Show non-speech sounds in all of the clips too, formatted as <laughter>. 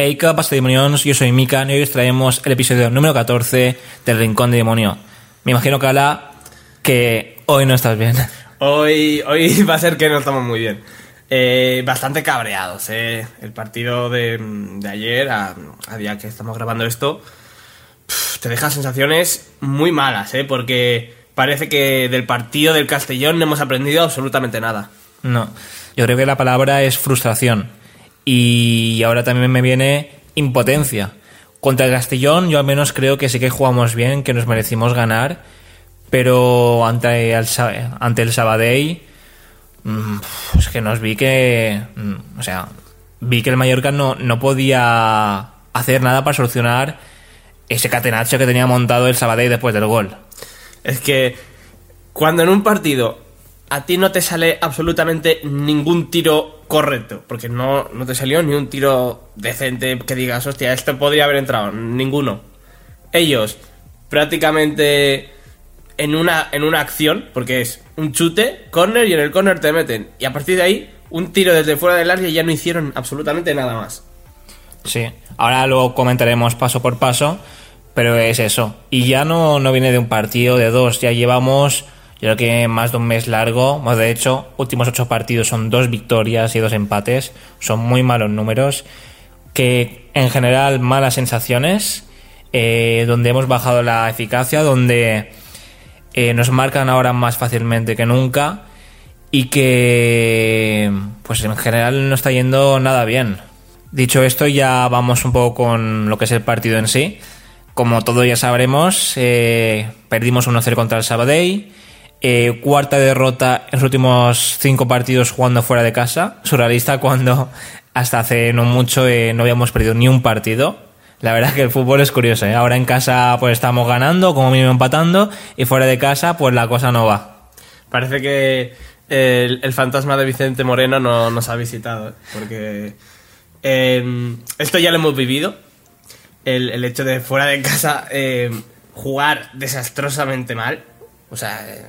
Hey, ¿qué pasa, demonios? Yo soy Mika y hoy os traemos el episodio número 14 del Rincón de Demonio. Me imagino, Kala, que hoy no estás bien. Hoy, hoy <laughs> va a ser que no estamos muy bien. Eh, bastante cabreados, eh. El partido de, de ayer, a, a día que estamos grabando esto, te deja sensaciones muy malas, eh. Porque parece que del partido del Castellón no hemos aprendido absolutamente nada. No, yo creo que la palabra es frustración. Y ahora también me viene impotencia. Contra el Castellón yo al menos creo que sí que jugamos bien, que nos merecimos ganar, pero ante el, ante el Sabadell mm, es que nos vi que... mm, O sea, vi que el Mallorca no, no podía hacer nada para solucionar ese catenacho que tenía montado el Sabadell después del gol. Es que cuando en un partido a ti no te sale absolutamente ningún tiro correcto, porque no, no te salió ni un tiro decente que digas, hostia, esto podría haber entrado, ninguno. Ellos prácticamente en una, en una acción, porque es un chute, corner y en el corner te meten. Y a partir de ahí, un tiro desde fuera del área y ya no hicieron absolutamente nada más. Sí, ahora lo comentaremos paso por paso, pero es eso. Y ya no, no viene de un partido, de dos, ya llevamos, yo creo que más de un mes largo. Bueno, de hecho, últimos ocho partidos son dos victorias y dos empates, son muy malos números, que en general malas sensaciones, eh, donde hemos bajado la eficacia, donde eh, nos marcan ahora más fácilmente que nunca y que pues en general no está yendo nada bien. Dicho esto, ya vamos un poco con lo que es el partido en sí. Como todos ya sabremos, eh, perdimos 1-0 contra el Sabadell. Eh, cuarta derrota en los últimos cinco partidos jugando fuera de casa. Surrealista cuando <laughs> hasta hace no mucho eh, no habíamos perdido ni un partido. La verdad es que el fútbol es curioso. ¿eh? Ahora en casa pues estamos ganando, como mínimo empatando, y fuera de casa pues la cosa no va. Parece que el, fantasma de Vicente Moreno no, nos ha visitado, porque eh, esto ya lo hemos vivido. El, hecho de fuera de casa eh, jugar desastrosamente mal. O sea, eh,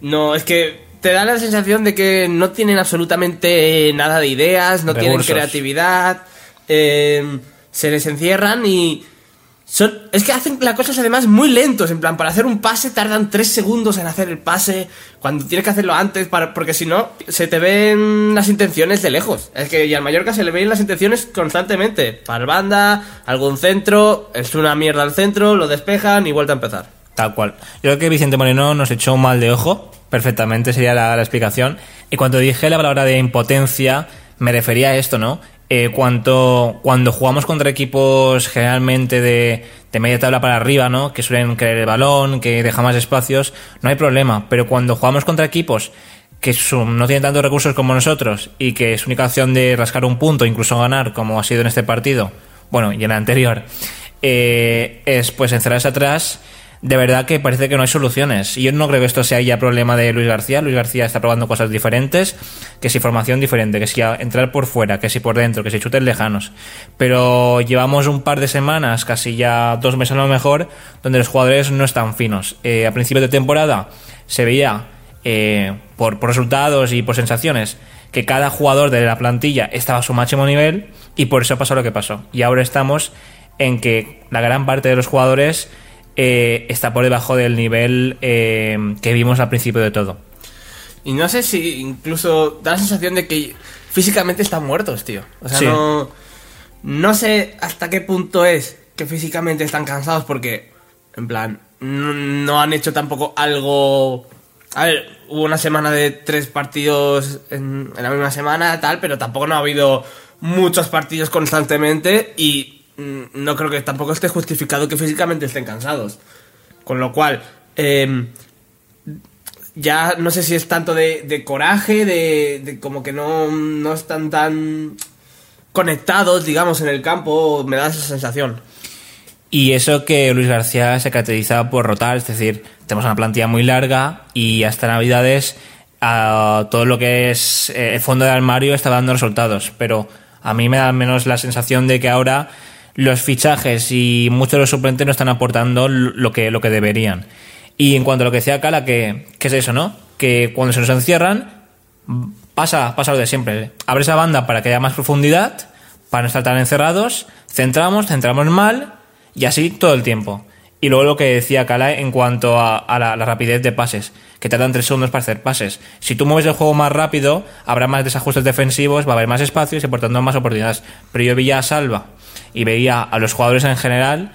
no, es que te da la sensación de que no tienen absolutamente nada de ideas, no tienen creatividad, eh, se les encierran y son, es que hacen las cosas además muy lentos, en plan, para hacer un pase tardan tres segundos en hacer el pase, cuando tienes que hacerlo antes, para, porque si no, se te ven las intenciones de lejos. Es que y al Mallorca se le ven las intenciones constantemente, para banda, algún centro, es una mierda al centro, lo despejan y vuelta a empezar. Tal cual. Yo creo que Vicente Moreno nos echó un mal de ojo, perfectamente sería la, la explicación. Y cuando dije la palabra de impotencia, me refería a esto, ¿no? Eh, cuanto, cuando jugamos contra equipos generalmente de, de media tabla para arriba, ¿no? Que suelen querer el balón, que deja más espacios, no hay problema. Pero cuando jugamos contra equipos que son- no tienen tantos recursos como nosotros y que su única opción de rascar un punto, incluso ganar, como ha sido en este partido, bueno, y en el anterior, eh, es pues encerrarse atrás, de verdad que parece que no hay soluciones. Y yo no creo que esto sea ya problema de Luis García. Luis García está probando cosas diferentes, que si formación diferente, que si entrar por fuera, que si por dentro, que si chutes lejanos. Pero llevamos un par de semanas, casi ya dos meses a lo mejor, donde los jugadores no están finos. Eh, a principios de temporada se veía eh, por, por resultados y por sensaciones que cada jugador de la plantilla estaba a su máximo nivel y por eso pasó lo que pasó. Y ahora estamos en que la gran parte de los jugadores eh, está por debajo del nivel eh, que vimos al principio de todo. Y no sé si incluso da la sensación de que físicamente están muertos, tío. O sea, Sí. no. No sé hasta qué punto es que físicamente están cansados porque, en plan, no, no han hecho tampoco algo. A ver, hubo una semana de tres partidos en, en la misma semana, tal, pero tampoco no ha habido muchos partidos constantemente y no creo que tampoco esté justificado que físicamente estén cansados. Con lo cual, em, ya no sé si es tanto de, coraje, de, de como que no, no están tan conectados, digamos, en el campo, me da esa sensación. Y eso que Luis García se caracteriza por rotar, es decir, tenemos una plantilla muy larga y hasta Navidades a todo lo que es eh, el fondo de armario está dando resultados. Pero a mí me da menos la sensación de que ahora los fichajes y muchos de los suplentes no están aportando lo que, lo que deberían. Y en cuanto a lo que decía Cala, que, que es eso, ¿no? Que cuando se nos encierran, pasa, pasa lo de siempre. Abre esa banda para que haya más profundidad, para no estar tan encerrados, centramos, centramos mal y así todo el tiempo. Y luego lo que decía Kala en cuanto a, la, rapidez de pases, que tardan tres segundos para hacer pases. Si tú mueves el juego más rápido, habrá más desajustes defensivos, va a haber más espacios y por más oportunidades. Pero yo veía a Salva y veía a los jugadores en general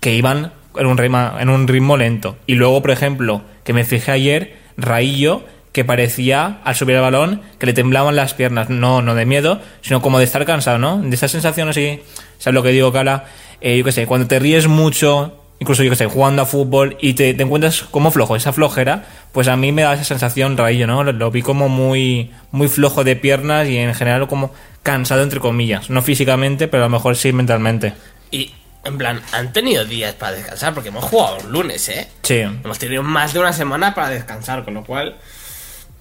que iban en un ritmo, en un ritmo lento. Y luego, por ejemplo, que me fijé ayer, Raillo, que parecía, al subir el balón, que le temblaban las piernas. No, no de miedo, sino como de estar cansado, ¿no? De esa sensación así, ¿sabes lo que digo, Cala? Eh, yo qué sé, cuando te ríes mucho, incluso yo qué sé, jugando a fútbol y te, te encuentras como flojo, esa flojera, pues a mí me da esa sensación Raillo, ¿no? Lo, lo vi como muy, muy flojo de piernas y en general como cansado, entre comillas. No físicamente, pero a lo mejor sí mentalmente. Y, en plan, han tenido días para descansar porque hemos jugado el lunes, ¿eh? Sí. Hemos tenido más de una semana para descansar, con lo cual.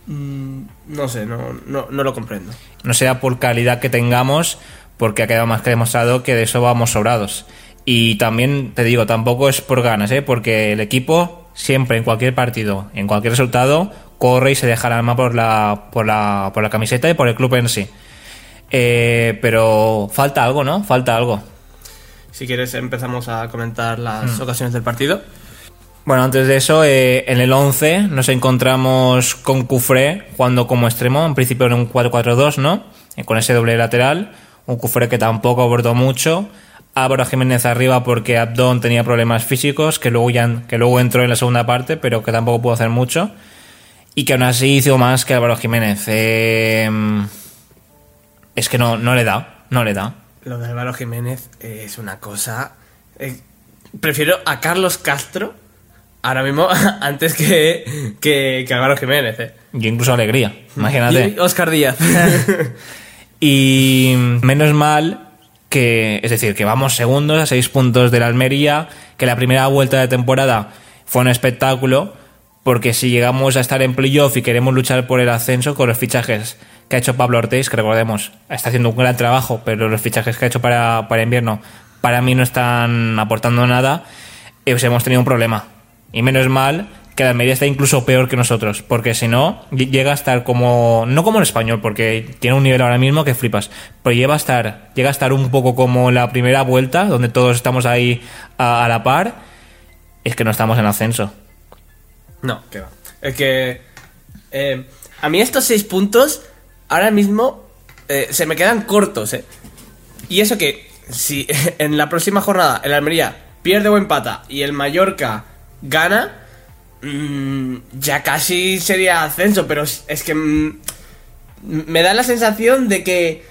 mm, no sé, no, no, no lo comprendo. no sea por calidad que tengamos, porque ha quedado más que demostrado que de eso vamos sobrados. Y también te digo, tampoco es por ganas, ¿eh? porque el equipo siempre, en cualquier partido, en cualquier resultado, corre y se deja el alma por la, por la, por la camiseta y por el club en sí. Eh, pero falta algo, ¿no? Falta algo. Si quieres, empezamos a comentar las ocasiones del partido. Bueno, antes de eso, eh, en el 11 nos encontramos con Cufré jugando como extremo, en principio en un 4-4-2, ¿no? Eh, con ese doble lateral. Un Cufré que tampoco abordó mucho. Álvaro Jiménez arriba porque Abdón tenía problemas físicos, que luego, ya, que luego entró en la segunda parte, pero que tampoco pudo hacer mucho. Y que aún así hizo más que Álvaro Jiménez. Eh, es que no, no le da, no le da. Lo de Álvaro Jiménez es una cosa. eh, prefiero a Carlos Castro ahora mismo <laughs> antes que, que, que Álvaro Jiménez, ¿eh? Y incluso alegría, imagínate. Y Oscar Díaz. <laughs> Y menos mal que, es decir, que vamos segundos a seis puntos de la Almería, que la primera vuelta de temporada fue un espectáculo, porque si llegamos a estar en playoff y queremos luchar por el ascenso con los fichajes que ha hecho Pablo Ortiz, que recordemos, está haciendo un gran trabajo, pero los fichajes que ha hecho para, para invierno para mí no están aportando nada, eh, pues hemos tenido un problema. Y menos mal que la Almería está incluso peor que nosotros, porque si no, ll- llega a estar como, no como el español, porque tiene un nivel ahora mismo que flipas, pero llega a estar, llega a estar un poco como la primera vuelta, donde todos estamos ahí a, a la par, es que no estamos en ascenso. No, que va. Es que. eh, a mí estos seis puntos ahora mismo eh, se me quedan cortos, ¿eh? Y eso que si <laughs> en la próxima jornada el Almería pierde o empata y el Mallorca gana, mm, ya casi sería ascenso, pero es que mm, me da la sensación de que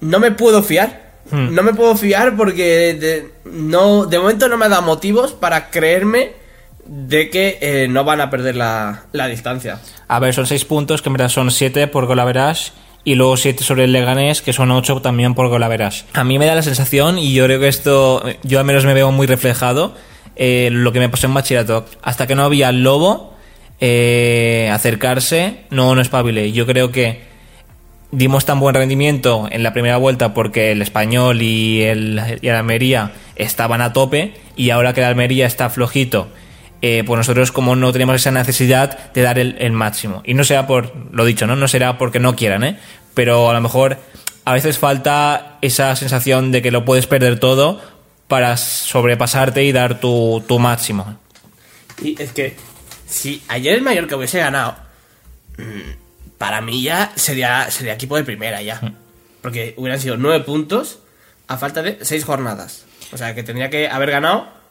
no me puedo fiar. Hmm. No me puedo fiar porque de, no, de momento no me ha dado motivos para creerme de que eh, no van a perder la, la distancia. A ver, son seis puntos, que en verdad son siete por golaveras y luego siete sobre el Leganés, que son ocho también por golaveras. A mí me da la sensación, y yo creo que esto, yo al menos me veo muy reflejado, eh, lo que me pasó en bachillerato. Hasta que no había el lobo eh, acercarse, no, no espabilé. Yo creo que dimos tan buen rendimiento en la primera vuelta porque el español y el, y el Almería estaban a tope y ahora que el Almería está flojito, eh, pues nosotros como no tenemos esa necesidad de dar el, el máximo. Y no será por, lo dicho, ¿no? No será porque no quieran, ¿eh? Pero a lo mejor a veces falta esa sensación de que lo puedes perder todo para sobrepasarte y dar tu, tu máximo. Y es que si ayer el Mallorca hubiese ganado, mm, para mí ya sería, sería equipo de primera ya. Porque hubieran sido nueve puntos a falta de seis jornadas. O sea que tendría que haber ganado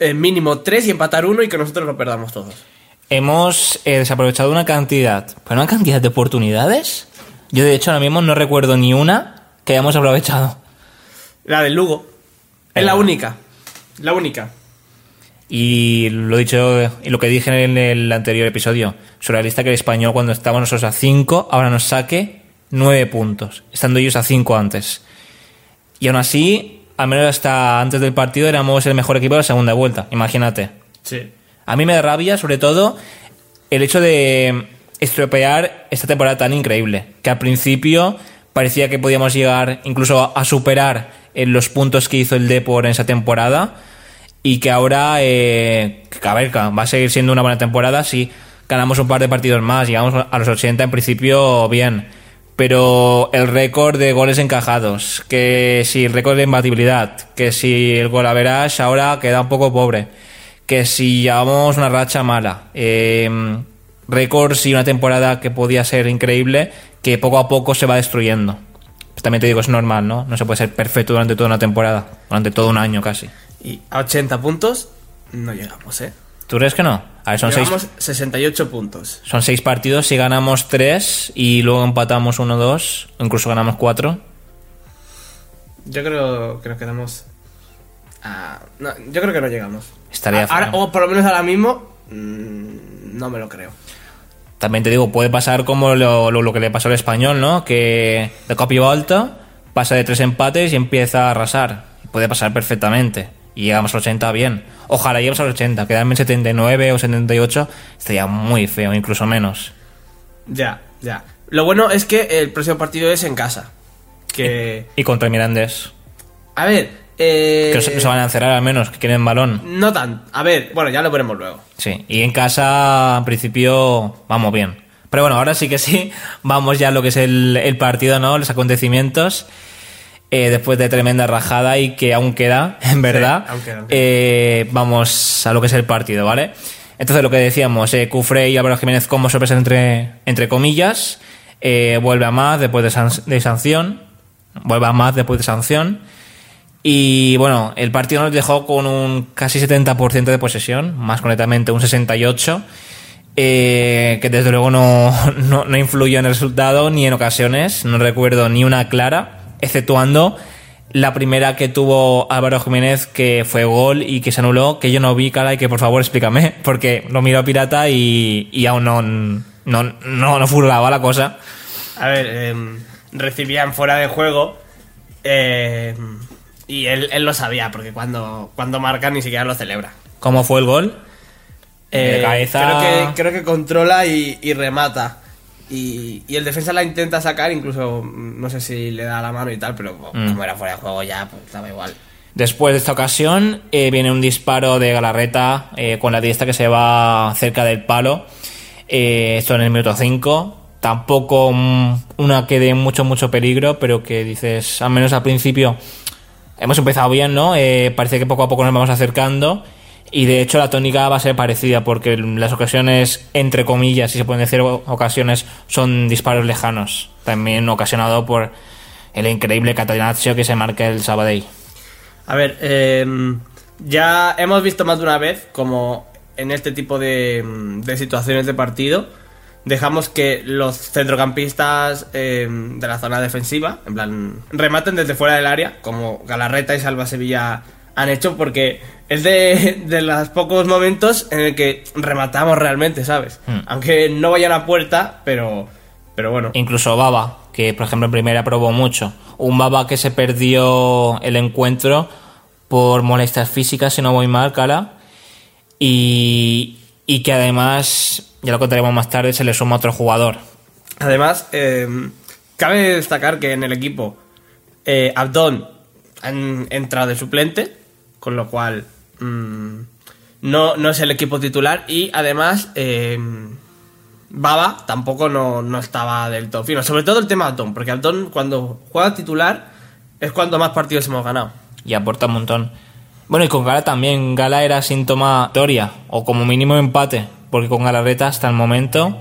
eh, mínimo tres y empatar uno y que nosotros lo perdamos todos. Hemos eh, desaprovechado una cantidad, pero una cantidad de oportunidades. Yo de hecho ahora mismo no recuerdo ni una que hayamos aprovechado. La del Lugo. Es la única. La única. Y lo dicho y lo que dije en el anterior episodio, surrealista que el español cuando estábamos nosotros a 5, ahora nos saque 9 puntos, estando ellos a 5 antes. Y aún así, al menos hasta antes del partido éramos el mejor equipo de la segunda vuelta, imagínate. Sí. A mí me da rabia, sobre todo, el hecho de estropear esta temporada tan increíble. Que al principio parecía que podíamos llegar incluso a, superar eh, los puntos que hizo el Depor en esa temporada. Y que ahora, eh, que a ver, va a seguir siendo una buena temporada si ganamos un par de partidos más, llegamos a los 80 en principio bien. Pero el récord de goles encajados, que si el récord de imbatibilidad, que si el gol average ahora queda un poco pobre, que si llevamos una racha mala, eh, récords y una temporada que podía ser increíble, que poco a poco se va destruyendo. Pues también te digo, es normal, ¿no? No se puede ser perfecto durante toda una temporada, durante todo un año casi. Y a 80 puntos no llegamos, ¿eh? ¿Tú crees que no? A ver, son seis, Llevamos 68 puntos. son seis partidos, si ganamos tres y luego empatamos uno dos, o incluso ganamos cuatro. Yo creo que nos quedamos. a- no, yo creo que no llegamos. Estaría A- ahora, o por lo menos ahora mismo, mm, no me lo creo. También te digo, puede pasar como lo, lo- lo que le pasó al español, ¿no? Que de copy volta pasa de tres empates y empieza a arrasar. Puede pasar perfectamente. Y llegamos a 80 bien. Ojalá lleguemos a los 80. Quedarme en 79 o 78 estaría muy feo, incluso menos. Ya, ya. Lo bueno es que el próximo partido es en casa. Que. Y contra Mirandés. A ver. Eh, Que no se van a encerrar al menos, que quieren balón. No tan. A ver, bueno, ya lo veremos luego. Sí. Y en casa, en principio, vamos bien. Pero bueno, ahora sí que sí. <laughs> Vamos ya a lo que es el, el partido, ¿no? Los acontecimientos. Eh, después de tremenda rajada y que aún queda, <laughs> en verdad. aún queda, aún queda. Eh, vamos a lo que es el partido, ¿vale? Entonces, lo que decíamos, eh, Cufré y Álvaro Jiménez como sorpresa entre, entre comillas. Eh, vuelve a más después de, san- de sanción. Vuelve a más después de sanción. Y bueno, el partido nos dejó con un casi 70% de posesión, más concretamente un 68%, eh, que desde luego no, <laughs> no, no influyó en el resultado ni en ocasiones, no recuerdo ni una clara, exceptuando la primera que tuvo Álvaro Jiménez, que fue gol y que se anuló, que yo no vi, cara, y que por favor explícame, <laughs> porque lo miro a Pirata y, y aún no, no, no, no furlaba la cosa. A ver, em, recibían fuera de juego. em, y él, él lo sabía, porque cuando, cuando marca ni siquiera lo celebra. ¿Cómo fue el gol? Eh, De cabeza. Creo que, creo que controla y, y remata. Y, y el defensa la intenta sacar, incluso no sé si le da la mano y tal, pero Mm. como era fuera de juego ya, pues daba igual. Después de esta ocasión eh, viene un disparo de Galarreta eh, con la diestra que se va cerca del palo. Eh, esto en el minuto 5. Tampoco mm, una que dé mucho, mucho peligro, pero que dices, al menos al principio, hemos empezado bien, ¿no? Parece que poco a poco nos vamos acercando. Y de hecho la tónica va a ser parecida porque las ocasiones, entre comillas, si se pueden decir ocasiones, son disparos lejanos. También ocasionado por el increíble Catenaccio que se marca el Sabadell. A ver, em, ya hemos visto más de una vez como en este tipo de, de situaciones de partido dejamos que los centrocampistas em, de la zona defensiva, en plan, rematen desde fuera del área, como Galarreta y Salva Sevilla han hecho, porque es de, de los pocos momentos en el que rematamos realmente, ¿sabes? Hmm. Aunque no vayan a puerta, pero, pero bueno. Incluso Baba, que por ejemplo en primera probó mucho. Un Baba que se perdió el encuentro por molestias físicas, si no voy mal, cara. Y, y que además, ya lo contaremos más tarde, se le suma otro jugador. Además, eh, cabe destacar que en el equipo eh, Abdón han entrado de suplente, con lo cual mm, no, no es el equipo titular y además eh, Baba tampoco no, no estaba del todo fino. Sobre todo el tema Abdón, porque Abdón cuando juega titular es cuando más partidos hemos ganado. Y aporta un montón. Bueno, y con Gala también. Gala era síntoma Toria, o como mínimo empate, porque con Galarreta hasta el momento,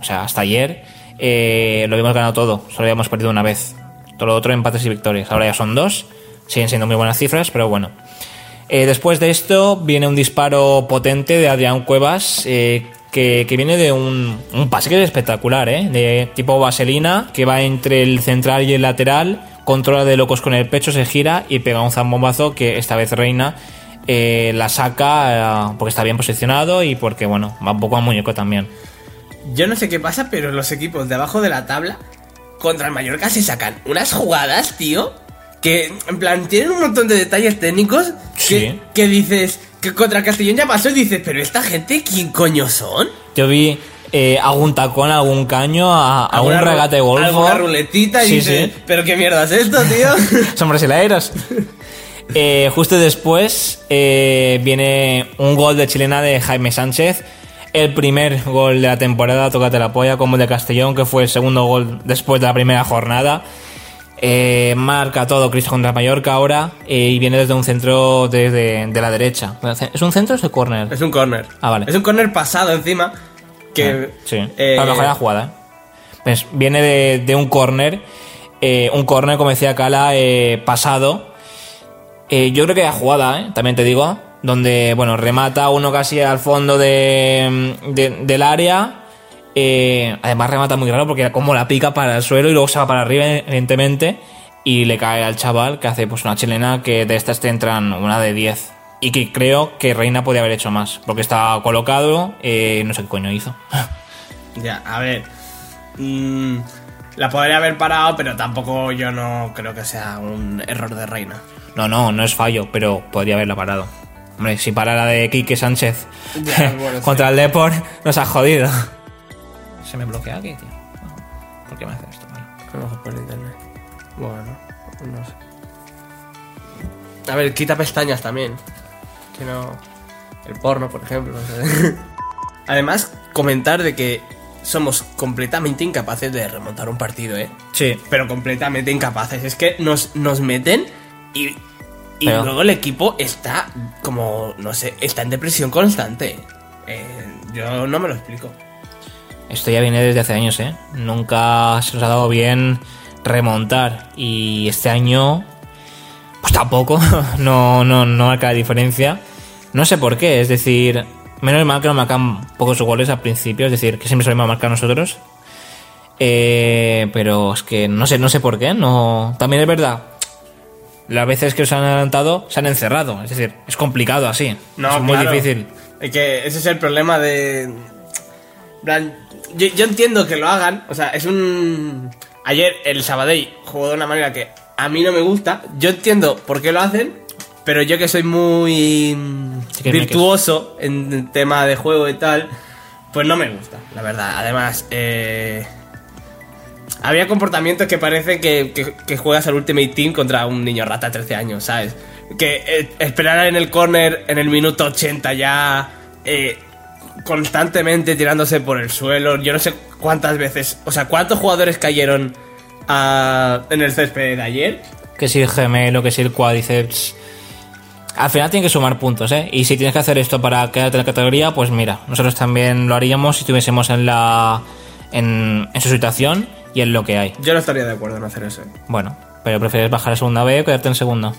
o sea, hasta ayer, eh, lo habíamos ganado todo, solo habíamos perdido una vez. Todo lo otro empates y victorias. Ahora ya son dos, siguen siendo muy buenas cifras, pero bueno. Eh, después de esto viene un disparo potente de Adrián Cuevas, eh, que, que viene de un, un pase que es espectacular, ¿eh? de tipo vaselina, que va entre el central y el lateral, controla de locos con el pecho, se gira y pega un zambombazo que esta vez Reina eh, la saca porque está bien posicionado y porque, bueno, va un poco a muñeco también. Yo no sé qué pasa, pero los equipos de abajo de la tabla contra el Mallorca se sacan unas jugadas, tío, que en plan tienen un montón de detalles técnicos Sí. que dices que contra el Castellón ya pasó y dices, pero esta gente, ¿quién coño son? Yo vi eh, algún tacón, algún caño, a, a un regate de golfo. Alguna ruletita y Sí, dices, sí. pero qué mierda es esto, tío. <laughs> Son brasileiros. <laughs> Eh, justo después eh, viene un gol de chilena de Jaime Sánchez. el primer gol de la temporada, tócate la polla, como el de Castellón, que fue el segundo gol después de la primera jornada. Eh, marca todo Cristo contra Mallorca ahora eh, y viene desde un centro desde de la derecha. ¿Es un centro o es el córner? Es un corner. Ah, vale. Es un corner pasado encima. Que, Ah, sí, eh, a lo mejor la jugada. ¿eh? Pues viene de, de un córner, eh, un córner, como decía Cala, eh, pasado. Eh, yo creo que la jugada, ¿eh? también te digo, donde, bueno, remata uno casi al fondo de, de- del área. Eh, además remata muy raro porque como la pica para el suelo y luego se va para arriba, evidentemente, y le cae al chaval que hace pues una chilena que de estas te entran una de 10. Y que creo que Reina podía haber hecho más, porque estaba colocado, eh, no sé qué coño hizo. <laughs> Ya, a ver. Mm, la podría haber parado, pero tampoco yo no creo que sea un error de reina. No, no, no es fallo, pero podría haberla parado. Hombre, si para la de Quique Sánchez Ya, bueno, <laughs> contra el Deport, nos ha jodido. Se me bloquea aquí, tío. ¿Por qué me hace esto? Vale. A lo mejor por internet. Bueno, no sé. A ver, quita pestañas también. Que no. El porno, por ejemplo. no sé. <laughs> Además, comentar de que somos completamente incapaces de remontar un partido, ¿eh? Sí. Pero completamente incapaces. Es que nos, nos meten y. Y Pero- luego el equipo está como, no sé, está en depresión constante. Eh, yo no me lo explico. Esto ya viene desde hace años, ¿eh? Nunca se nos ha dado bien remontar. Y este año, pues tampoco. <laughs> No, no, no marca la diferencia. No sé por qué, es decir, menos mal que no marcan pocos goles al principio, es decir, que siempre solemos marcar nosotros. Eh, pero es que no sé, no sé por qué, no. También es verdad. Las veces que se han adelantado se han encerrado, es decir, es complicado así. No, es muy claro. difícil. Es que ese es el problema de. Yo, yo entiendo que lo hagan. O sea, es un. Ayer el Sabadell jugó de una manera que a mí no me gusta. Yo entiendo por qué lo hacen. Pero yo que soy muy Sí virtuoso en el tema de juego y tal, pues no me gusta, la verdad. Además, eh, había comportamientos que parece que, que- que juegas al Ultimate Team contra un niño rata de 13 años, ¿sabes? Que eh, esperar en el corner en el minuto 80 ya eh, constantemente tirándose por el suelo. Yo no sé cuántas veces, o sea, cuántos jugadores cayeron en el césped de ayer. Que si el gemelo, que si el cuádriceps. Al final tiene que sumar puntos, ¿eh? Y si tienes que hacer esto para quedarte en la categoría, pues mira, nosotros también lo haríamos si estuviésemos en la. En, en su situación y en lo que hay. Yo no estaría de acuerdo en hacer eso. Bueno, pero prefieres bajar a segunda B o quedarte en segunda.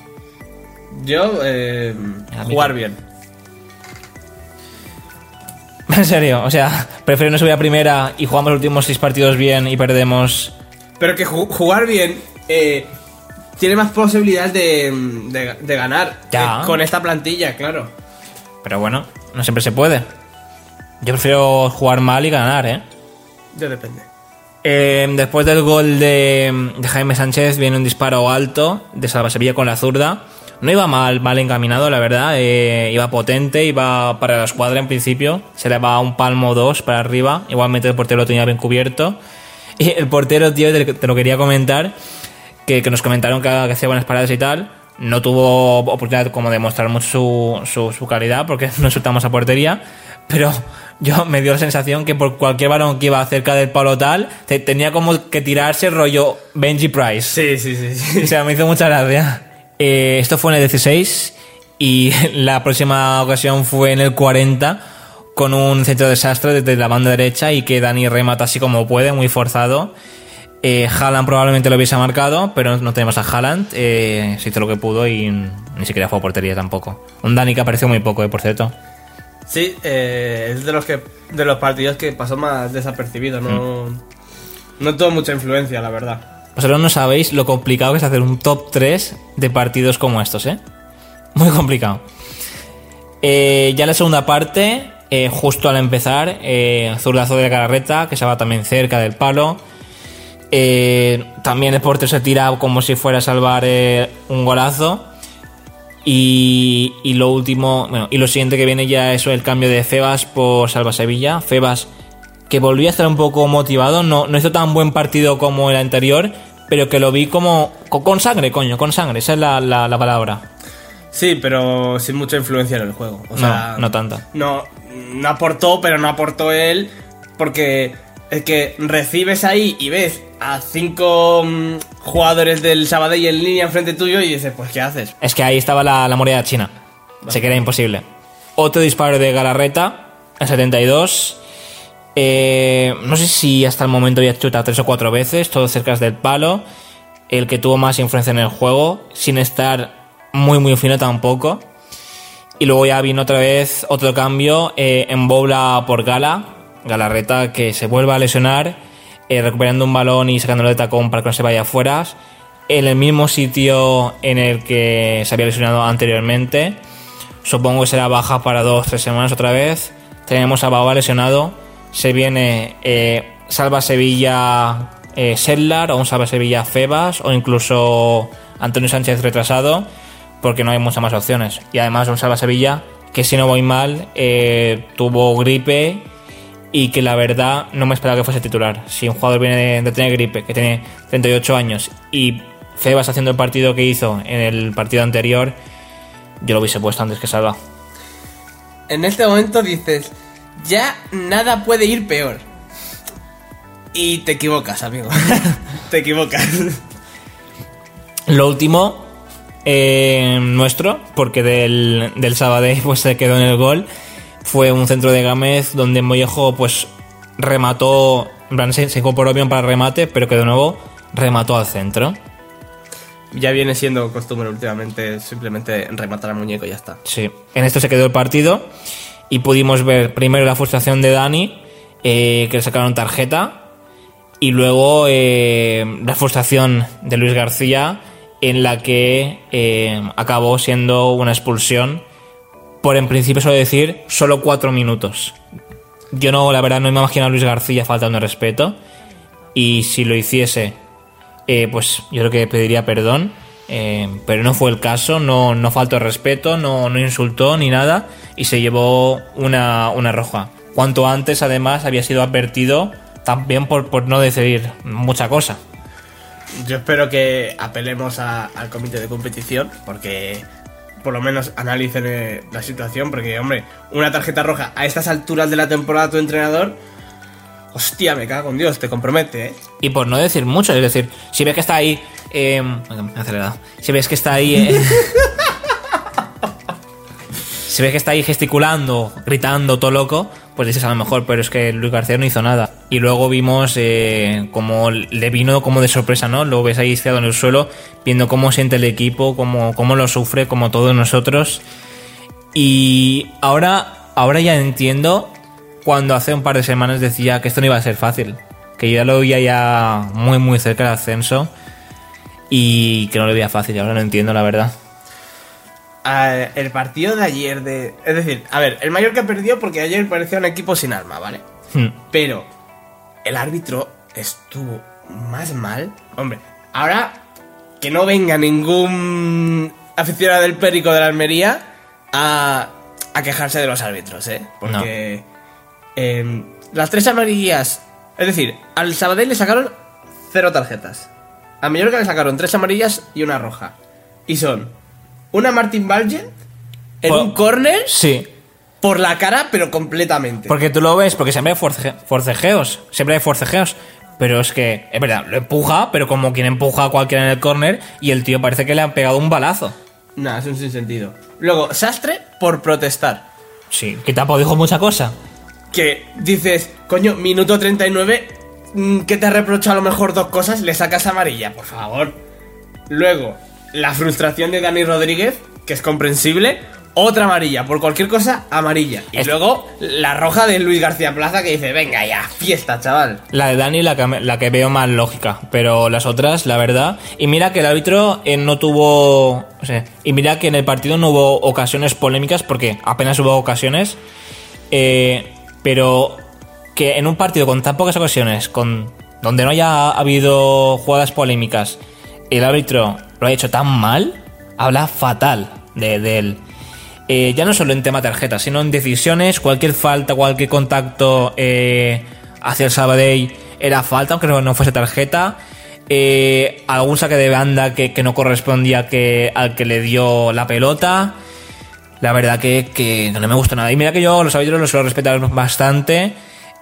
Yo, eh, jugar bien. <laughs> En serio, o sea, prefiero no subir a primera y jugamos los últimos seis partidos bien y perdemos. Pero que ju- jugar bien eh, tiene más posibilidades de, de- de ganar Ya. eh, con esta plantilla, claro. Pero bueno, no siempre se puede. Yo prefiero jugar mal y ganar, ¿eh? Ya depende. Eh, después del gol de, de Jaime Sánchez viene un disparo alto de Salvasevilla con la zurda. No iba mal, mal encaminado, la verdad. eh, iba potente, iba para la escuadra en principio. Se le va un palmo dos para arriba. Igualmente el portero lo tenía bien cubierto. <laughs> Y el portero, tío, te, lo quería comentar. Que, que nos comentaron que, que hacía buenas paradas y tal. No tuvo oportunidad como de mostrar mucho su, su, su calidad porque <laughs> no insultamos a portería. Pero yo <laughs> me dio la sensación que por cualquier balón que iba cerca del palo tal, te- tenía como que tirarse rollo Benji Price. Sí, sí, sí. sí. O sea, me hizo mucha gracia. Eh, esto fue en el 16 y <laughs> la próxima ocasión fue en el 40 con un centro desastre desde la banda derecha y que Dani remata así como puede, muy forzado. Eh, Haaland probablemente lo hubiese marcado, pero no tenemos a Haaland. Eh, se hizo lo que pudo y ni siquiera fue a portería tampoco. Un Dani que apareció muy poco, eh, por cierto. Sí, eh, es de los que de los partidos que pasó más desapercibido, no, no tuvo mucha influencia, la verdad. Vosotros no sabéis lo complicado que es hacer un top 3 de partidos como estos, ¿eh? Muy complicado. Eh, ya la segunda parte, eh, justo al empezar, eh, zurdazo de Carreta, que se va también cerca del palo. Eh, también el portero se tira como si fuera a salvar un golazo. Y, y lo último, bueno, y lo siguiente que viene ya es el cambio de Febas por Salva Sevilla. Febas que volvió a estar un poco motivado, no, no hizo tan buen partido como el anterior, pero que lo vi como con, sangre, coño, con sangre, esa es la, la- la palabra. Sí, pero sin mucha influencia en el juego. O sea, no, no tanta. No, no aportó, pero no aportó él, porque es que recibes ahí y ves a cinco mm, jugadores del Sabadell en línea enfrente tuyo y dices, pues ¿qué haces? Es que ahí estaba la, la china. Se que era imposible. Otro disparo de Galarreta, en 72. Eh, no sé si hasta el momento había chutado tres o cuatro veces, todo cerca del palo. El que tuvo más influencia en el juego, sin estar muy muy fino tampoco. Y luego ya vino otra vez otro cambio eh, en Bobla por Gala. Galarreta que se vuelve a lesionar, eh, recuperando un balón y sacándolo de tacón para que no se vaya afuera. En el mismo sitio en el que se había lesionado anteriormente. Supongo que será baja para dos tres semanas otra vez. Tenemos a Baba lesionado. Se viene eh, Salva Sevilla eh, o un Salva Sevilla Febas o incluso Antonio Sánchez retrasado porque no hay muchas más opciones. Y además un Salva Sevilla que si no voy mal eh, tuvo gripe y que la verdad no me esperaba que fuese titular. Si un jugador viene de, de tener gripe, que tiene 38 años y Febas haciendo el partido que hizo en el partido anterior, yo lo hubiese puesto antes que Salva. En este momento dices, ya nada puede ir peor. Y te equivocas, amigo. <laughs> te equivocas. Lo último, eh, nuestro, porque del, del Sabadell <laughs> pues se quedó en el gol, fue un centro de Gámez donde Mollejo pues remató, en plan se, se incorporó bien para el remate, pero que de nuevo remató al centro. Ya viene siendo costumbre últimamente simplemente rematar al muñeco y ya está. Sí, en esto se quedó el partido y pudimos ver primero la frustración de Dani, eh, que le sacaron tarjeta, y luego eh, la frustración de Luis García, en la que eh, acabó siendo una expulsión por en principio suelo decir solo cuatro minutos. Yo no, la verdad, no me imagino a Luis García faltando respeto. Y si lo hiciese, eh, pues yo creo que pediría perdón. Eh, pero no fue el caso, no, no faltó respeto, no, no insultó ni nada. Y se llevó una, una roja. Cuanto antes, además, había sido advertido también por, por no decidir mucha cosa. Yo espero que apelemos al comité de competición porque por lo menos analicen eh, la situación porque, hombre, una tarjeta roja a estas alturas de la temporada tu entrenador, hostia, me cago en Dios, te compromete, ¿eh? Y por no decir mucho, es decir, si ves que está ahí. Eh, acelerado. Si ves que está ahí. eh, <laughs> si ves que está ahí gesticulando, gritando, todo loco, pues dices a lo mejor, pero es que Luis García no hizo nada. Y luego vimos eh, como le vino como de sorpresa, ¿no? Lo ves ahí estirado en el suelo, viendo cómo siente el equipo, cómo, cómo lo sufre, como todos nosotros. Y ahora, ahora ya entiendo cuando hace un par de semanas decía que esto no iba a ser fácil. Que yo ya lo veía ya muy muy cerca del ascenso. Y que no lo veía fácil, ahora lo entiendo, la verdad. Ah, el partido de ayer de... Es decir, a ver, el Mallorca perdió porque ayer parecía un equipo sin alma, ¿vale? Hmm. Pero el árbitro estuvo más mal. Hombre, ahora que no venga ningún aficionado del Périco de la Almería a, a quejarse de los árbitros, ¿eh? Porque em, las tres amarillas... Es decir, al Sabadell le sacaron cero tarjetas. A Mallorca le sacaron tres amarillas y una roja. Y son una Martin Valgent en Por- un córner Sí, por la cara, pero completamente. porque tú lo ves, porque siempre hay force- forcejeos, siempre hay forcejeos. Pero es que, es verdad, lo empuja, pero como quien empuja a cualquiera en el córner y el tío parece que le han pegado un balazo. Nah, es un sinsentido. Luego, Sastre por protestar. Sí, que tampoco dijo mucha cosa. Que dices, coño, minuto 39, mm, que te ha reprochado a lo mejor dos cosas, le sacas amarilla, por favor. Luego, la frustración de Dani Rodríguez, que es comprensible. Otra amarilla, por cualquier cosa, amarilla. Y Es- luego, la roja de Luis García Plaza que dice, venga ya, fiesta, chaval. La de Dani la que, me- la que veo más lógica, pero las otras, la verdad. Y mira que el árbitro eh, no tuvo. o sea, y mira que en el partido no hubo ocasiones polémicas, porque apenas hubo ocasiones. eh, pero que en un partido con tan pocas ocasiones, con donde no haya habido jugadas polémicas, el árbitro lo ha hecho tan mal, habla fatal de, él. Eh, ya no solo en tema tarjetas, sino en decisiones, cualquier falta, cualquier contacto eh, hacia el Sabadell era falta, aunque no, no fuese tarjeta. Eh, algún saque de banda que, que no correspondía que, al que le dio la pelota. La verdad que, que no me gustó nada. Y mira que yo los árbitros los suelo respetar bastante.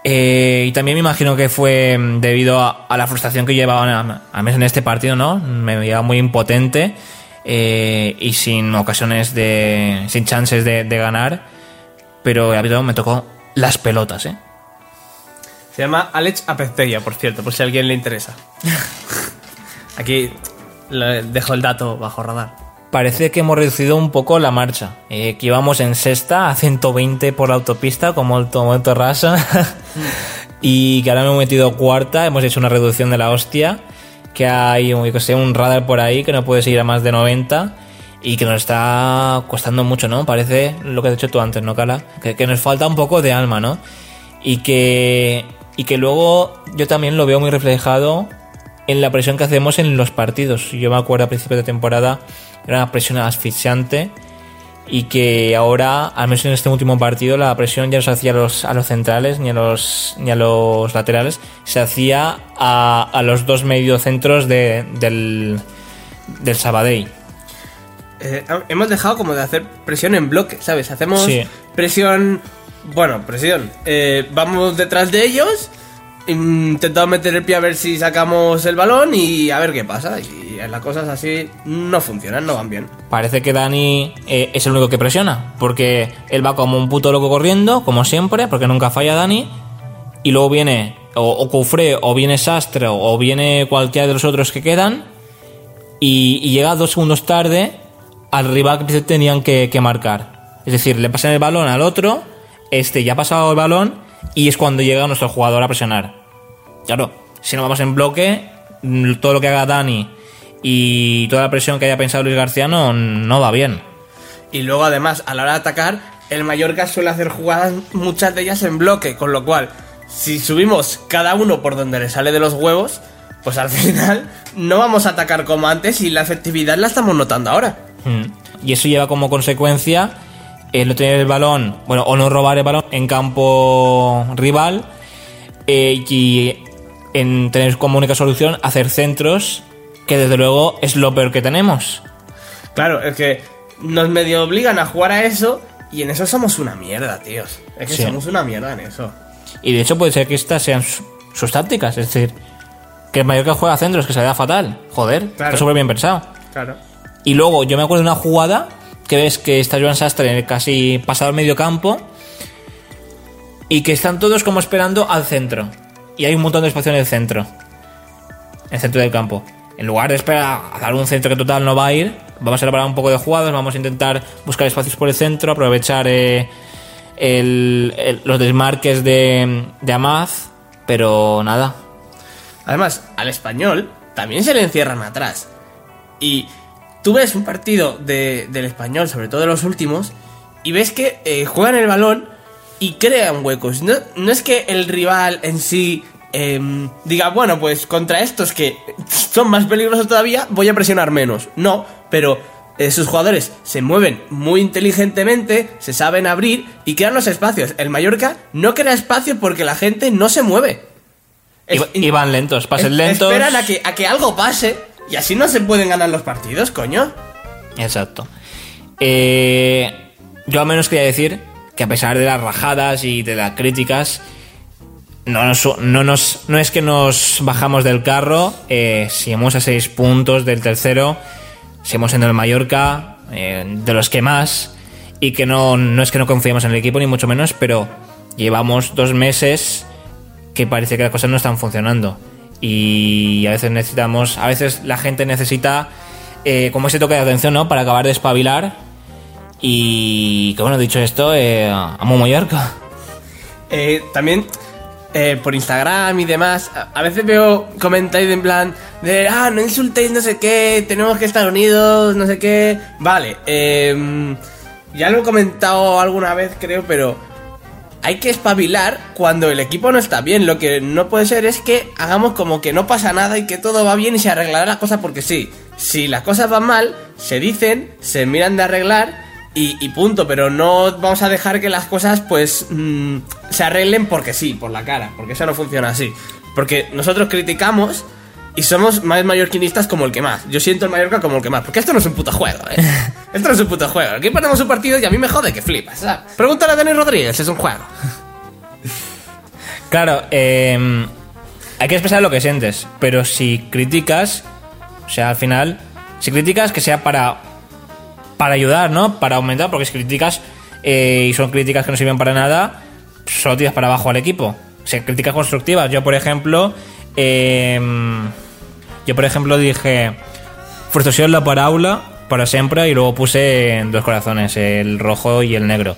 eh, y también me imagino que fue mm, debido a, a la frustración que llevaban a, a mí en este partido, ¿no? Me veía muy impotente eh, y sin ocasiones de. sin chances de, de ganar. Pero el me tocó las pelotas, ¿eh? Se llama Alex Apezteia, por cierto, por si a alguien le interesa. <laughs> Aquí dejo el dato bajo radar. Parece que hemos reducido un poco la marcha. Eh, que íbamos en sexta a 120 por la autopista, como el Tomoto Rasa. <laughs> y que ahora hemos metido cuarta. Hemos hecho una reducción de la hostia. Que hay yo sé, un radar por ahí que no puede seguir a más de 90. Y que nos está costando mucho, ¿no? Parece lo que has dicho tú antes, ¿no, Cala? Que, que nos falta un poco de alma, ¿no? Y que, y que luego yo también lo veo muy reflejado en la presión que hacemos en los partidos. Yo me acuerdo a principios de temporada, era una presión asfixiante y que ahora, al menos en este último partido, la presión ya no se hacía a los, a los centrales ni a los, ni a los laterales, se hacía a, a los dos mediocentros de, del, del Sabadell. Eh, hemos dejado como de hacer presión en bloque, ¿sabes? Hacemos Sí. presión. Bueno, presión. Eh, vamos detrás de ellos. Intentamos meter el pie a ver si sacamos el balón y a ver qué pasa. Y las cosas así no funcionan, no van bien. Parece que Dani eh, es el único que presiona, porque él va como un puto loco corriendo, como siempre, porque nunca falla Dani, y luego viene o, o Coufré, o viene Sastre, o viene cualquiera de los otros que quedan, y, y llega dos segundos tarde al rival que tenían que, que marcar. Es decir, le pasan el balón al otro, este ya ha pasado el balón, y es cuando llega nuestro jugador a presionar. Claro, si no vamos en bloque, mm, todo lo que haga Dani y toda la presión que haya pensado Luis García no, no va bien. Y luego además, a la hora de atacar, el Mallorca suele hacer jugadas, muchas de ellas en bloque, con lo cual, si subimos cada uno por donde le sale de los huevos, pues al <laughs> final no vamos a atacar como antes y la efectividad la estamos notando ahora. Mm. Y eso lleva como consecuencia el no tener el balón, bueno, o no robar el balón en campo rival eh, y en tener como única solución hacer centros, que desde luego es lo peor que tenemos. Claro, es que nos medio obligan a jugar a eso y en eso somos una mierda, tíos. Es que Sí. somos una mierda en eso. Y de hecho puede ser que estas sean su- sus tácticas, es decir, que el Mallorca juega centros, que se le da fatal. Joder, Claro. está súper bien pensado. Claro. Y luego yo me acuerdo de una jugada que ves que está Joan Sastre casi pasado al medio campo y que están todos como esperando al centro. Y hay un montón de espacio en el centro. En el centro del campo. En lugar de esperar a dar un centro que total no va a ir, vamos a elaborar un poco de jugadas, vamos a intentar buscar espacios por el centro, aprovechar eh, el- los desmarques de, de Amaz, pero nada. Además, al español también se le encierran atrás. Y tú ves un partido de- del español, sobre todo de los últimos, y ves que eh, juegan el balón y crean huecos. No, no es que el rival en sí em, diga, bueno, pues contra estos que son más peligrosos todavía, voy a presionar menos. No, pero sus jugadores se mueven muy inteligentemente, se saben abrir y crean los espacios. El Mallorca no crea espacio porque la gente no se mueve. Y, Es- y van lentos, pases es- lentos. Esperan a que, a que algo pase y así no se pueden ganar los partidos, coño. Exacto. Eh, yo al menos quería decir que a pesar de las rajadas y de las críticas, no, no, no es que nos bajamos del carro, eh, seguimos a seis puntos del tercero, seguimos siendo el Mallorca, eh, de los que más, y que no, no es que no confiemos en el equipo, ni mucho menos, pero llevamos dos meses que parece que las cosas no están funcionando. Y a veces necesitamos, a veces la gente necesita eh, como ese toque de atención, ¿no? Para acabar de espabilar. Y que bueno, dicho esto, eh, amo Mallorca. Eh, también eh, por Instagram y demás, a, veces veo comentarios en plan de, ah, no insultéis no sé qué, tenemos que estar unidos, no sé qué. Vale, eh, ya lo he comentado alguna vez creo, pero hay que espabilar cuando el equipo no está bien. Lo que no puede ser es que hagamos como que no pasa nada y que todo va bien y se arreglará la cosa porque sí. Si las cosas van mal, se dicen, se miran de arreglar y, y punto. Pero no vamos a dejar que las cosas pues mm, se arreglen porque sí, por la cara. Porque eso no funciona así. Porque nosotros criticamos y somos más mallorquinistas como el que más. Yo siento el Mallorca como el que más, porque esto no es un puto juego, ¿eh? <laughs> esto no es un puto juego. Aquí ponemos un partido y a mí me jode que flipas, ¿sabes? Pregúntale a Denis Rodríguez, es un juego. <laughs> Claro, eh, hay que expresar lo que sientes, pero si criticas, o sea, al final, si criticas que sea para, para ayudar, ¿no? Para aumentar, porque si criticas eh, y son críticas que no sirven para nada, solo tiras para abajo al equipo. O sea, críticas constructivas. Yo, por ejemplo, eh, yo, por ejemplo, dije frustración la paraula para siempre y luego puse dos corazones, el rojo y el negro.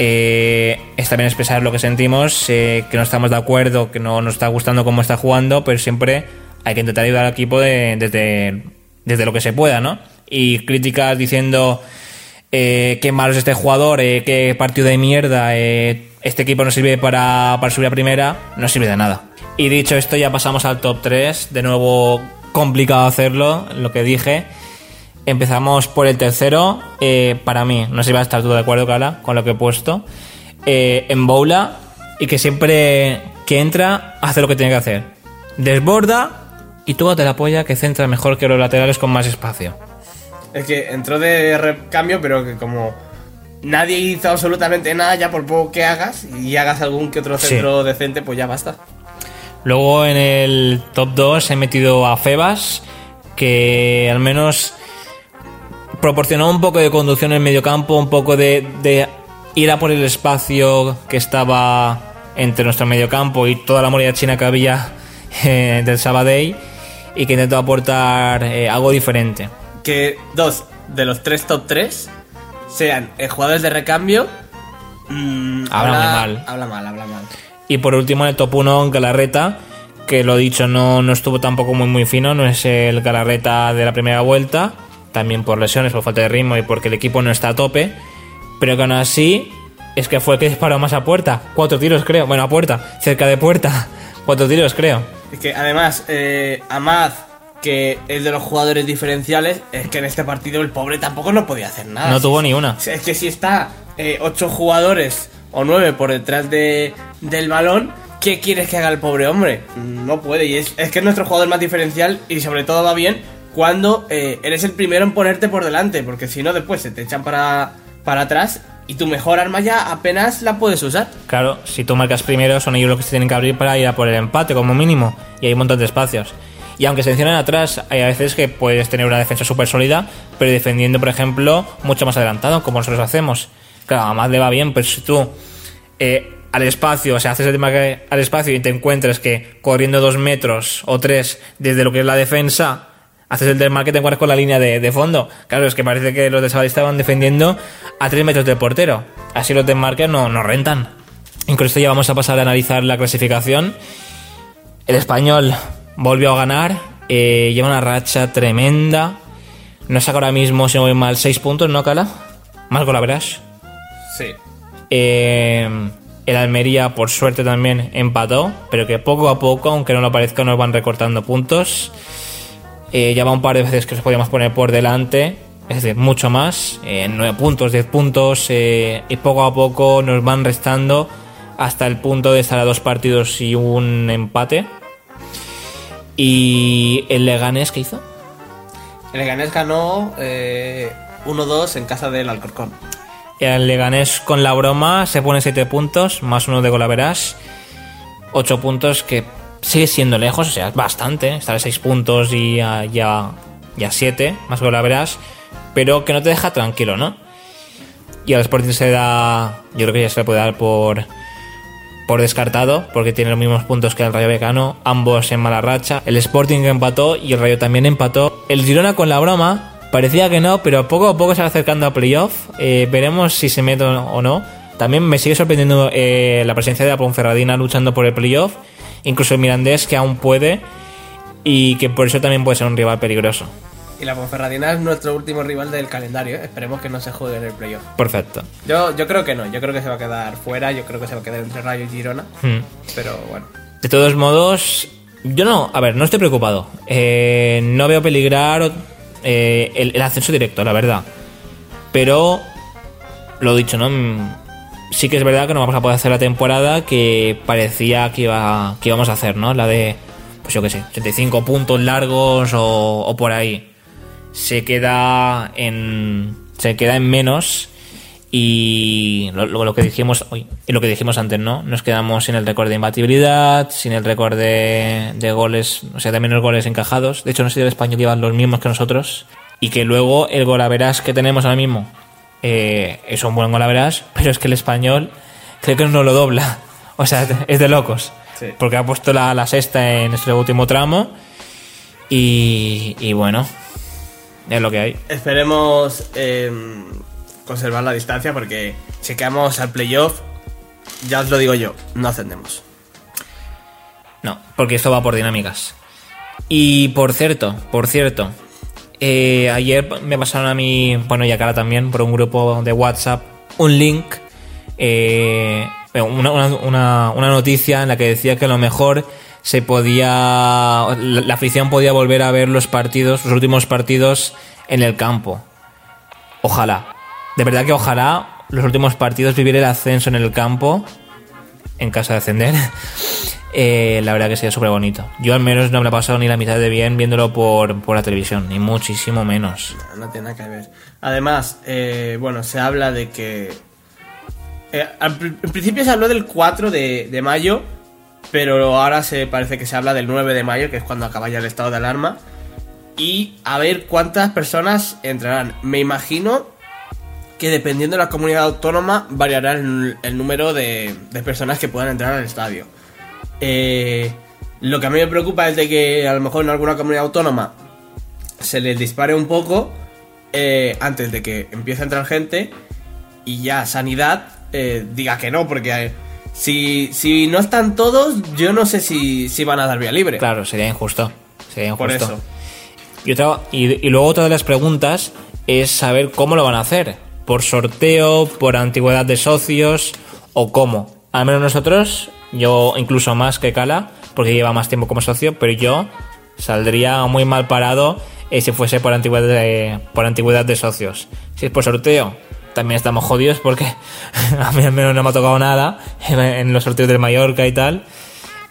Eh, es también expresar lo que sentimos, eh, que no estamos de acuerdo, que no nos está gustando cómo está jugando, pero siempre hay que intentar ayudar al equipo de- desde, desde lo que se pueda, ¿no? Y críticas diciendo eh, qué malo es este jugador, eh, qué partido de mierda, eh, este equipo no sirve para, para subir a primera, no sirve de nada. Y dicho esto, ya pasamos al top 3, de nuevo complicado hacerlo, lo que dije. Empezamos por el tercero. eh, para mí, no sé si vas a estar tú de acuerdo, Carla, con lo que he puesto. Eh, en Boula y que siempre que entra hace lo que tiene que hacer. Desborda y tú te la polla que centra mejor que los laterales con más espacio. Es que entró de recambio, pero que como nadie hizo absolutamente nada, ya por poco que hagas y hagas algún que otro Sí. centro decente, pues ya basta. Luego en el top 2 he metido a Febas, que al menos proporcionó un poco de conducción en medio campo, un poco de, de ir a por el espacio que estaba entre nuestro medio campo y toda la muralla china que había <laughs> eh, del Sabadell y que intentó aportar eh, algo diferente. Que dos de los tres top 3 sean eh, jugadores de recambio. mm, Habla muy mal. Habla mal, habla mal. Y por último en el top 1 Galarreta, que lo dicho no, no estuvo tampoco muy muy fino, no es el Galarreta de la primera vuelta, también por lesiones, por falta de ritmo y porque el equipo no está a tope, pero que aún así es que fue el que disparó más a puerta, cuatro tiros creo, bueno a puerta, cerca de puerta, <laughs> cuatro tiros creo. Es que además, eh, Amad, que es de los jugadores diferenciales, es que en este partido el pobre tampoco no podía hacer nada. No tuvo ni una. Es que si está eh, ocho jugadores o nueve por detrás de, del balón, ¿qué quieres que haga el pobre hombre? No puede. Y es, es que es nuestro jugador más diferencial y sobre todo va bien cuando eh, eres el primero en ponerte por delante, porque si no después se te echan para, para atrás y tu mejor arma ya apenas la puedes usar. Claro, si tú marcas primero, son ellos los que se tienen que abrir para ir a por el empate, como mínimo. Y hay un montón de espacios. Y aunque se mencionan atrás, hay a veces que puedes tener una defensa súper sólida, pero defendiendo, por ejemplo, mucho más adelantado, como nosotros hacemos. Claro, a más le va bien, pero si tú eh, al espacio, o sea, haces el tema que- al espacio y te encuentras que corriendo dos metros o tres desde lo que es la defensa, haces el desmarque y te encuentras con la línea de, de fondo. Claro, es que parece que los de Sabadell estaban defendiendo a tres metros del portero. Así los desmarques no, no rentan. Y con esto ya vamos a pasar a analizar la clasificación. El español volvió a ganar, eh, lleva una racha tremenda. No saca ahora mismo, si no voy mal, 6 puntos, ¿no, Cala? Más golaveras. Sí. Eh, el Almería, por suerte, también empató, pero que poco a poco, aunque no lo parezca, nos van recortando puntos. Eh, ya va un par de veces que nos podíamos poner por delante, es decir, mucho más, eh, 9 puntos, 10 puntos, eh, y poco a poco nos van restando hasta el punto de estar a dos partidos y un empate. Y el Leganés, ¿qué hizo? El Leganés ganó eh, 1-2 en casa del Alcorcón. El Leganés con la broma se pone 7 puntos, más uno de golaveras. 8 puntos que sigue siendo lejos, o sea, es bastante. Estar a 6 puntos y a, ya, ya 7, más golaveras. Pero que no te deja tranquilo, ¿no? Y al Sporting se da. Yo creo que ya se le puede dar por. Por descartado, porque tiene los mismos puntos que el Rayo Vecano, ambos en mala racha. El Sporting empató y el Rayo también empató. El Girona con la broma, parecía que no, pero poco a poco se va acercando a playoff. Eh, veremos si se mete o no. También me sigue sorprendiendo eh, la presencia de la Ponferradina luchando por el playoff. Incluso el Mirandés que aún puede y que por eso también puede ser un rival peligroso. Y la Ponferradina es nuestro último rival del calendario. ¿eh? Esperemos que no se juegue en el playoff. Perfecto. Yo, yo creo que no. Yo creo que se va a quedar fuera. Yo creo que se va a quedar entre Rayo y Girona. Hmm. Pero bueno. De todos modos, yo no, a ver, no estoy preocupado. Eh, no veo peligrar eh, el, el ascenso directo, la verdad. Pero, lo dicho, ¿no? Mm, Sí que es verdad que no vamos a poder hacer la temporada que parecía que, iba, que íbamos a hacer, ¿no? La de pues yo qué sé, 85 puntos largos o, o por ahí. Se queda en. Se queda en menos. Y lo, lo- lo que dijimos hoy, y lo que dijimos antes, ¿no? Nos quedamos sin el récord de imbatibilidad, sin el récord de, de goles, o sea, de menos goles encajados. De hecho, no sé si el español lleva los mismos que nosotros. Y que luego el golaveras que tenemos ahora mismo eh, es un buen golaveras, pero es que el español creo que no lo dobla. O sea, <laughs> es de locos. Sí. Porque ha puesto la, la sexta en este último tramo. Y, y bueno, es lo que hay. Esperemos eh, conservar la distancia porque si quedamos al playoff, ya os lo digo yo, no ascendemos. No, porque esto va por dinámicas. Y por cierto, por cierto, eh, ayer me pasaron a mí, bueno, y a Cara también, por un grupo de WhatsApp, un link, eh, una, una- una- una noticia en la que decía que a lo mejor se podía, la, afición podía volver a ver los partidos, los últimos partidos en el campo. Ojalá. De verdad que ojalá los últimos partidos vivir el ascenso en el campo, en caso de ascender. <laughs> Eh, la verdad que sería súper bonito. Yo al menos no me lo he pasado ni la mitad de bien viéndolo por, por la televisión, ni muchísimo menos. No, tiene nada que ver. Además, eh, bueno, se habla de que... eh, al en principio se habló del 4 de, de mayo, pero ahora se parece que se habla del 9 de mayo, que es cuando acaba ya el estado de alarma. Y a ver cuántas personas entrarán. Me imagino que dependiendo de la comunidad autónoma variará el, número de, de personas que puedan entrar al estadio. Eh, lo que a mí me preocupa es de que a lo mejor en alguna comunidad autónoma se les dispare un poco eh, antes de que empiece a entrar gente y ya Sanidad eh, diga que no, porque eh, si, si no están todos, yo no sé si, si van a dar vía libre. Claro, sería injusto. Sería Por injusto. eso. Y, otra, y, y luego otra de las preguntas es saber cómo lo van a hacer. ¿Por sorteo? ¿Por antigüedad de socios? ¿O cómo? Al menos nosotros, yo incluso más que Cala, porque lleva más tiempo como socio, pero yo saldría muy mal parado eh, si fuese por antigüedad de, por antigüedad de socios. Si es por sorteo, también estamos jodidos porque <laughs> a mí al menos no me ha tocado nada <laughs> en, los sorteos del Mallorca y tal.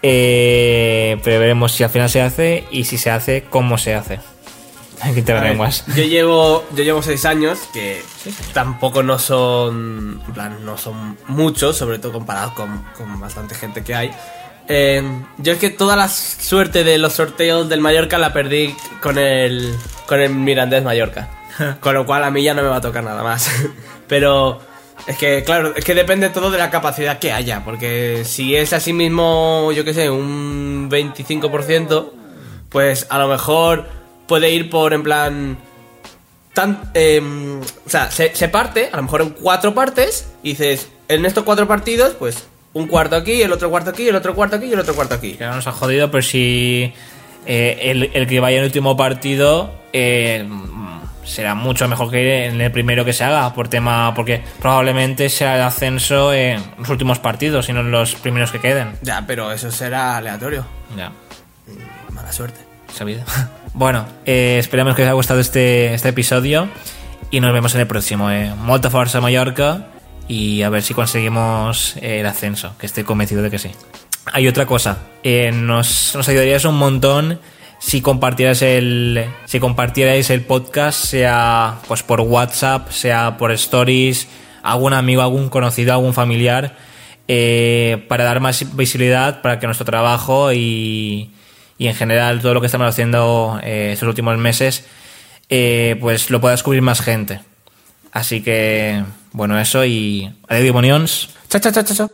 Eh, pero veremos si al final se hace y si se hace, cómo se hace. <laughs> Aquí te veremos. yo llevo yo llevo seis años que tampoco no son en plan no son muchos sobre todo comparado con, con bastante gente que hay Eh, yo es que toda la suerte de los sorteos del Mallorca la perdí con el con el Mirandés Mallorca con lo cual a mí ya no me va a tocar nada más pero es que claro es que depende todo de la capacidad que haya porque si es así mismo yo que sé un 25% pues a lo mejor puede ir por en plan tan, em, o sea, se, parte, a lo mejor en cuatro partes, y dices, en estos cuatro partidos, pues un cuarto aquí, el otro cuarto aquí, el otro cuarto aquí y el otro cuarto aquí. Ahora nos ha jodido, pero si eh, el, el que vaya en el último partido eh, será mucho mejor que en el primero que se haga, por tema, porque probablemente sea el ascenso en los últimos partidos y no en los primeros que queden. Ya, pero eso será aleatorio. Ya, Mala suerte. sabido. <laughs> Bueno, eh, esperamos que os haya gustado este, este episodio y nos vemos en el próximo. Eh. Molta forza Mallorca y a ver si conseguimos eh, el ascenso, que estoy convencido de que sí. Hay otra cosa, eh, nos, nos ayudaríais un montón si compartierais el si compartierais el podcast sea pues por WhatsApp, sea por stories, algún amigo, algún conocido, algún familiar eh, para dar más visibilidad para que nuestro trabajo y, y en general todo lo que estamos haciendo eh, estos últimos meses eh, pues lo pueda descubrir más gente. Así que bueno, eso y adiós, Monions. Chao, chao, chao, chao. chao.